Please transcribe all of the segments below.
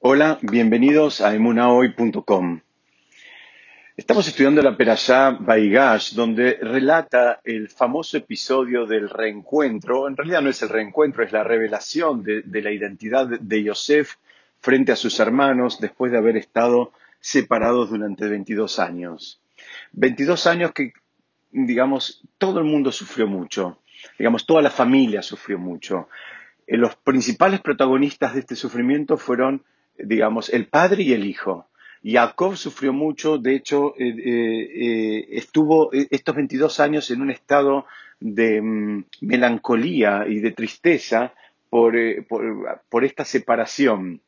Hola, bienvenidos a emunahoy.com. Estamos estudiando la Perashá Baigash, donde relata el famoso episodio del reencuentro. En realidad no es el reencuentro, es la revelación de, la identidad de Yosef frente a sus hermanos después de haber estado separados durante 22 años. 22 años que, digamos, todo el mundo sufrió mucho. Digamos, toda la familia sufrió mucho. Eh, Los principales protagonistas de este sufrimiento fueron digamos, el padre y el hijo. Jacob sufrió mucho, de hecho, eh, eh, eh, estuvo estos 22 años en un estado de mm, melancolía y de tristeza por, por- esta separación.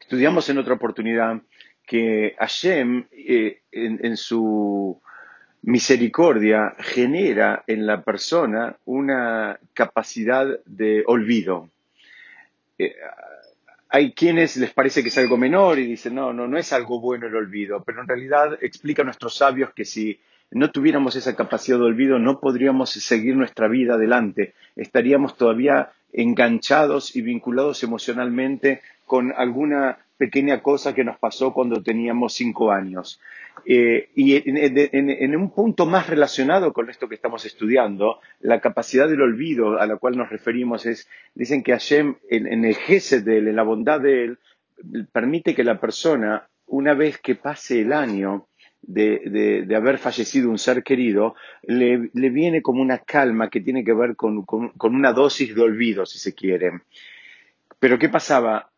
Estudiamos en otra oportunidad que Hashem, en su misericordia, genera en la persona una capacidad de olvido. Hay quienes les parece que es algo menor y dicen, no, no, no es algo bueno el olvido, pero en realidad explica a nuestros sabios que si no tuviéramos esa capacidad de olvido, no podríamos seguir nuestra vida adelante. Estaríamos todavía enganchados y vinculados emocionalmente con alguna pequeña cosa que nos pasó cuando teníamos cinco años. Eh, y en, un punto más relacionado con esto que estamos estudiando, la capacidad del olvido a la cual nos referimos es Dicen que Hashem, en, el gesed de él, en la bondad de él, permite que la persona, una vez que pase el año de, de- haber fallecido un ser querido, le, le viene como una calma que tiene que ver con- con una dosis de olvido, si se quiere. Pero ¿qué pasaba?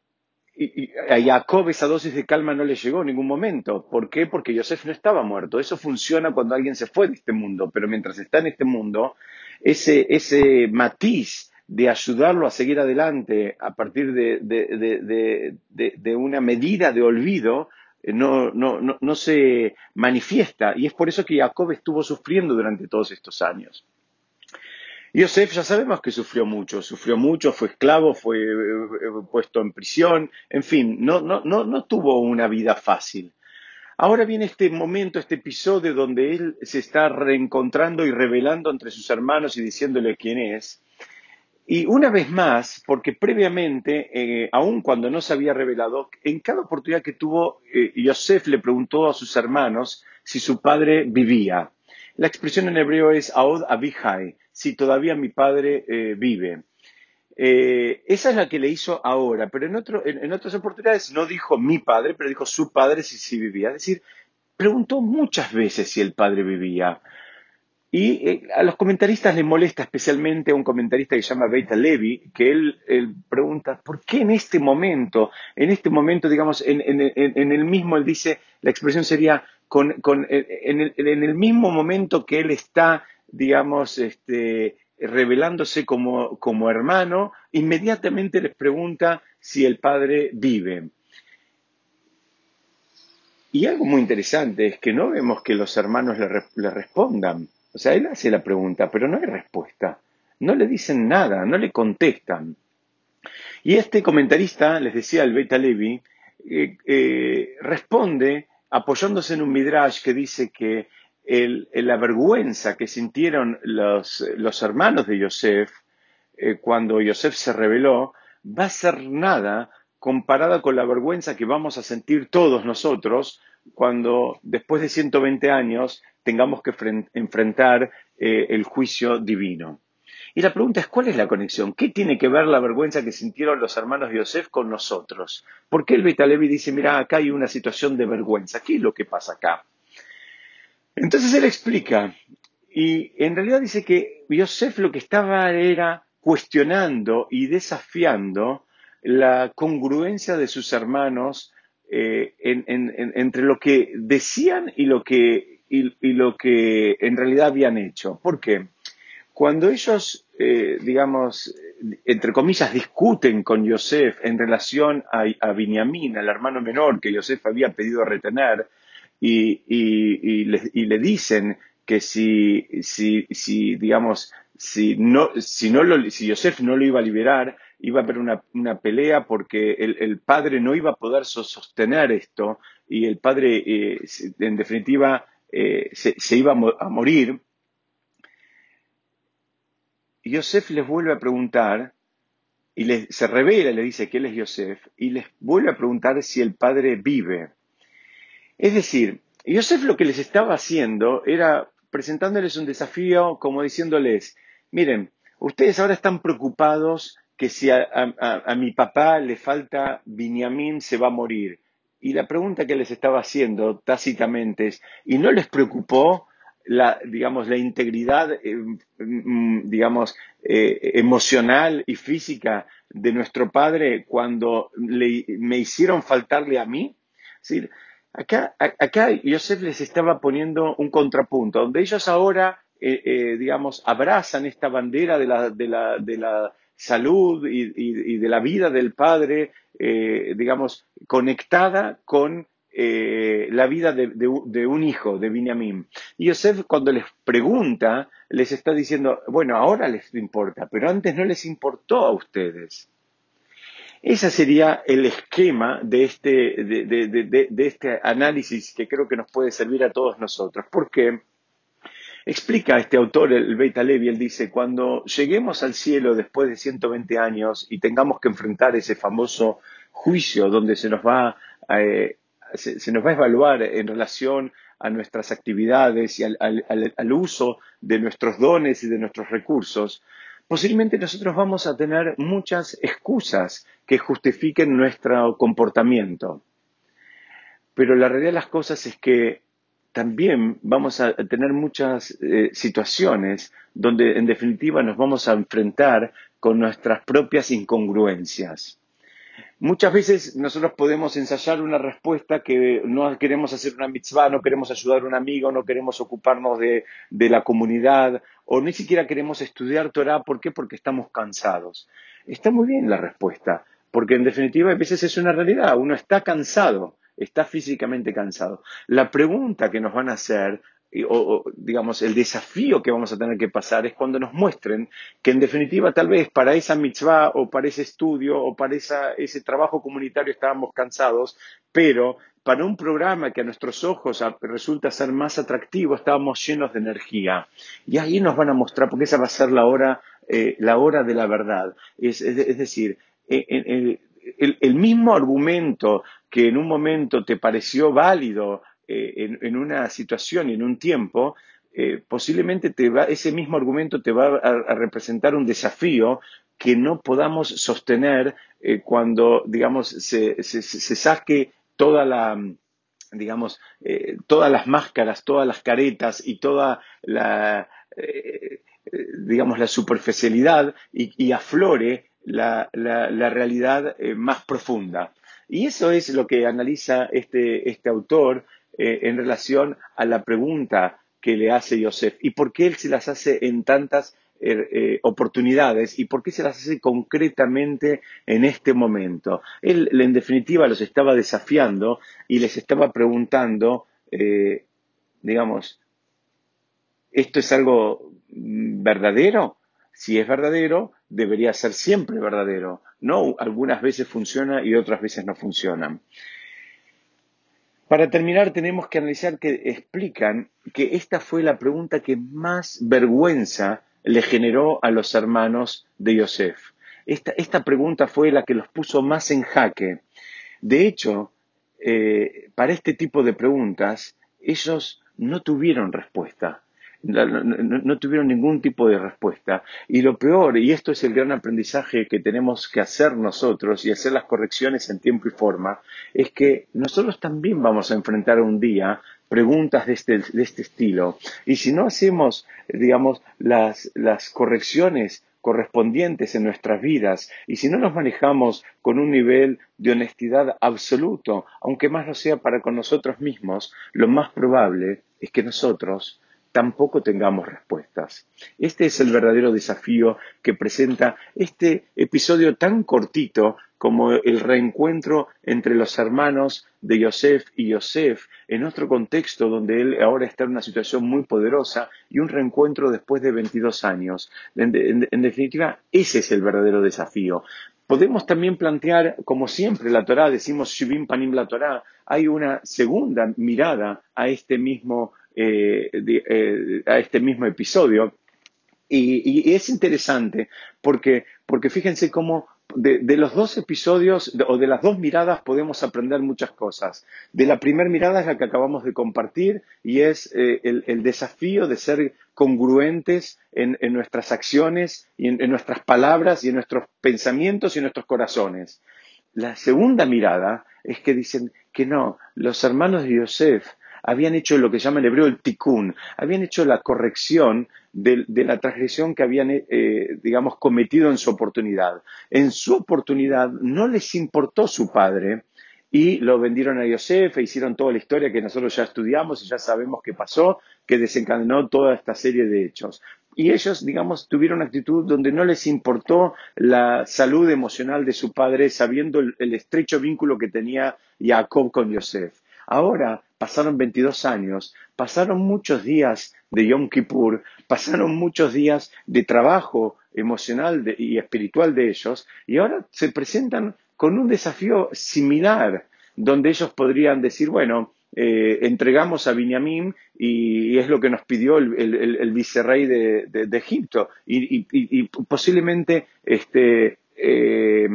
Y, a Jacob esa dosis de calma no le llegó en ningún momento. ¿Por qué? Porque Yosef no estaba muerto. Eso funciona cuando alguien se fue de este mundo, pero mientras está en este mundo, ese, ese matiz de ayudarlo a seguir adelante a partir de- de- de- de una medida de olvido, eh, no, no, no, no se manifiesta. Y es por eso que Jacob estuvo sufriendo durante todos estos años. Yosef ya sabemos que sufrió mucho, sufrió mucho, fue esclavo, fue eh, eh, puesto en prisión, en fin, no, no, no, no tuvo una vida fácil. Ahora viene este momento, este episodio donde él se está reencontrando y revelando entre sus hermanos y diciéndole quién es. Y una vez más, porque previamente, eh, aun cuando no se había revelado, en cada oportunidad que tuvo, Yosef le preguntó a sus hermanos si su padre vivía. La expresión en hebreo es Aod Abihai, si todavía mi padre eh, vive. Eh, esa es la que le hizo ahora, pero en, en- otras oportunidades no dijo mi padre, pero dijo su padre si, si vivía. Es decir, preguntó muchas veces si el padre vivía. Y eh, a los comentaristas les molesta especialmente a un comentarista que se llama Beta Levi, que él, pregunta, ¿por qué en este momento, en este momento, digamos, en, el mismo, él dice, la expresión sería, con, con- en el mismo momento que él está, digamos, este, revelándose como, como hermano, inmediatamente les pregunta si el padre vive. Y algo muy interesante es que no vemos que los hermanos le, le respondan. O sea, él hace la pregunta, pero no hay respuesta. No le dicen nada, no le contestan. Y este comentarista, les decía el Beta Levi, eh, eh, responde apoyándose en un midrash que dice que la vergüenza que sintieron los, hermanos de Yosef eh, cuando Yosef se reveló va a ser nada comparada con la vergüenza que vamos a sentir todos nosotros cuando después de 120 años tengamos que fren- enfrentar eh, el juicio divino. Y la pregunta es, ¿cuál es la conexión? ¿Qué tiene que ver la vergüenza que sintieron los hermanos de Yosef con nosotros? ¿Por qué el Betalevi dice, mira, acá hay una situación de vergüenza? ¿Qué es lo que pasa acá? Entonces él explica, y en realidad dice que Yosef lo que estaba era cuestionando y desafiando la congruencia de sus hermanos eh, en- en- en- entre lo que decían y lo que, y lo que en realidad habían hecho. ¿Por qué? Cuando ellos, eh, digamos, entre comillas, discuten con Yosef en relación a, a Binyamin, al hermano menor que Yosef había pedido retener, y, y- y le, y le dicen que si, si, si digamos, si, no, si, no lo, si Yosef no lo iba a liberar, iba a haber una, una pelea porque el, el padre no iba a poder so- sostener esto y el padre, eh, en definitiva, eh, se, se iba a mo- a morir. Yosef les vuelve a preguntar y se revela, le dice que él es Yosef, y les vuelve a preguntar si el padre vive. Es decir, Yosef lo que les estaba haciendo era presentándoles un desafío como diciéndoles, miren, ustedes ahora están preocupados que si a, mi papá le falta Binyamin se va a morir. Y la pregunta que les estaba haciendo tácitamente es, ¿y no les preocupó la, digamos, la integridad, eh, mm, digamos, eh, emocional y física de nuestro padre cuando me hicieron faltarle a mí? Acá, acá Yosef les estaba poniendo un contrapunto, donde ellos ahora, eh, digamos, abrazan esta bandera de la, de la, de la salud y, de la vida del padre, eh, digamos, conectada con eh, la vida de, un hijo, de Binyamin. Y Yosef cuando les pregunta, les está diciendo, bueno, ahora les importa, pero antes no les importó a ustedes. Ese sería el esquema de este, de este análisis que creo que nos puede servir a todos nosotros. ¿Por qué? Explica este autor, el Beit Alevi, él dice, cuando lleguemos al cielo después de 120 años y tengamos que enfrentar ese famoso juicio donde se nos va, eh, se, nos va a evaluar en relación a nuestras actividades y al, al uso de nuestros dones y de nuestros recursos, posiblemente nosotros vamos a tener muchas excusas que justifiquen nuestro comportamiento. Pero la realidad de las cosas es que también vamos a tener muchas eh, situaciones donde en definitiva nos vamos a enfrentar con nuestras propias incongruencias. Muchas veces nosotros podemos ensayar una respuesta que no queremos hacer una mitzvah, no queremos ayudar a un amigo, no queremos ocuparnos de, la comunidad o ni siquiera queremos estudiar Torah. ¿Por qué? Porque estamos cansados. Está muy bien la respuesta, porque en definitiva a veces es una realidad, uno está cansado está físicamente cansado. La pregunta que nos van a hacer, o, digamos, el desafío que vamos a tener que pasar es cuando nos muestren que en definitiva tal vez para esa mitzvah o para ese estudio o para ese trabajo comunitario estábamos cansados, pero para un programa que a nuestros ojos resulta ser más atractivo estábamos llenos de energía. Y ahí nos van a mostrar, porque esa va a ser la hora, eh, la hora de la verdad. Es, decir, el, mismo argumento que en un momento te pareció válido eh, en, una situación y en un tiempo, eh, posiblemente ese mismo argumento te va a, representar un desafío que no podamos sostener eh, cuando, digamos, se, saque toda la, digamos, todas las máscaras, todas las caretas y toda la, digamos, la superficialidad y, aflore la, realidad más profunda. Y eso es lo que analiza este, este autor eh, en relación a la pregunta que le hace Yosef y por qué él se las hace en tantas eh, eh, oportunidades y por qué se las hace concretamente en este momento. Él, en definitiva, los estaba desafiando y les estaba preguntando, digamos, ¿esto es algo verdadero? Si es verdadero, debería ser siempre verdadero. No, algunas veces funciona y otras veces no funcionan. Para terminar, tenemos que analizar que explican que esta fue la pregunta que más vergüenza le generó a los hermanos de Yosef. Esta, pregunta fue la que los puso más en jaque. De hecho, eh, para este tipo de preguntas, ellos no tuvieron respuesta no, tuvieron ningún tipo de respuesta. Y lo peor, y esto es el gran aprendizaje que tenemos que hacer nosotros y hacer las correcciones en tiempo y forma, es que nosotros también vamos a enfrentar un día preguntas de este, de este estilo. Y si no hacemos, digamos, las, las correcciones correspondientes en nuestras vidas y si no nos manejamos con un nivel de honestidad absoluto, aunque más no sea para con nosotros mismos, lo más probable es que nosotros tampoco tengamos respuestas. Este es el verdadero desafío que presenta este episodio tan cortito como el reencuentro entre los hermanos de Yosef y Yosef en otro contexto donde él ahora está en una situación muy poderosa y un reencuentro después de 22 años. En, definitiva, ese es el verdadero desafío. Podemos también plantear, como siempre, la Torá, decimos Shivim Panim la Torá, hay una segunda mirada a este mismo eh, eh, a este mismo episodio. Y, es interesante porque, porque fíjense cómo de, los dos episodios o de las dos miradas podemos aprender muchas cosas. De la primera mirada es la que acabamos de compartir y es eh, el, desafío de ser congruentes en, nuestras acciones y en, nuestras palabras y en nuestros pensamientos y en nuestros corazones. La segunda mirada es que dicen que no, los hermanos de Yosef habían hecho lo que llama en hebreo el tikkun, habían hecho la corrección de, la transgresión que habían, eh, digamos, cometido en su oportunidad. En su oportunidad no les importó su padre y lo vendieron a Yosef e hicieron toda la historia que nosotros ya estudiamos y ya sabemos qué pasó, que desencadenó toda esta serie de hechos. Y ellos, digamos, tuvieron una actitud donde no les importó la salud emocional de su padre, sabiendo el, el estrecho vínculo que tenía Jacob con Yosef. Ahora pasaron 22 años, pasaron muchos días de Yom Kippur, pasaron muchos días de trabajo emocional y espiritual de ellos, y ahora se presentan con un desafío similar, donde ellos podrían decir, bueno, eh, entregamos a Binyamin y, es lo que nos pidió el, vicerrey de, Egipto, y, posiblemente este, eh,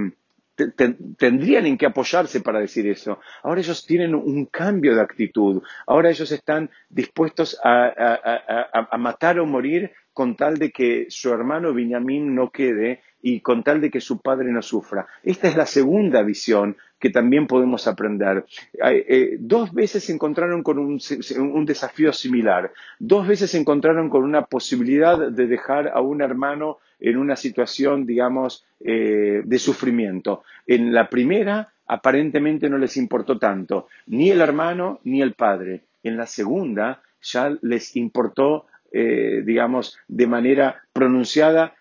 tendrían en qué apoyarse para decir eso. Ahora ellos tienen un cambio de actitud. Ahora ellos están dispuestos a, matar o morir con tal de que su hermano Benjamín no quede y con tal de que su padre no sufra. Esta es la segunda visión que también podemos aprender. Eh, dos veces se encontraron con un, desafío similar. Dos veces se encontraron con una posibilidad de dejar a un hermano en una situación, digamos, eh, de sufrimiento. En la primera, aparentemente no les importó tanto, ni el hermano ni el padre. En la segunda, ya les importó, eh, digamos, de manera pronunciada,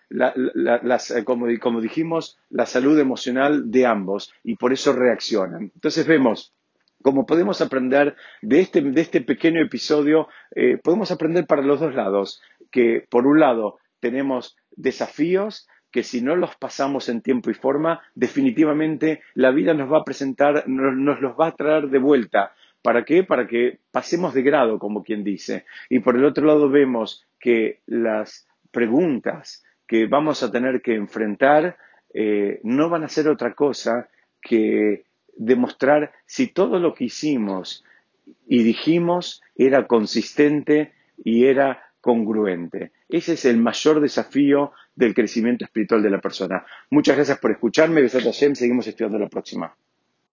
como, como dijimos, la salud emocional de ambos y por eso reaccionan. Entonces vemos como podemos aprender de este, de este pequeño episodio, eh, podemos aprender para los dos lados, que por un lado tenemos desafíos que si no los pasamos en tiempo y forma, definitivamente la vida nos va a presentar, nos, los va a traer de vuelta. ¿Para qué? Para que pasemos de grado, como quien dice. Y por el otro lado vemos que las preguntas que vamos a tener que enfrentar eh, no van a ser otra cosa que demostrar si todo lo que hicimos y dijimos era consistente y era congruente. Ese es el mayor desafío del crecimiento espiritual de la persona. Muchas gracias por escucharme. Besat Hashem. Seguimos estudiando la próxima.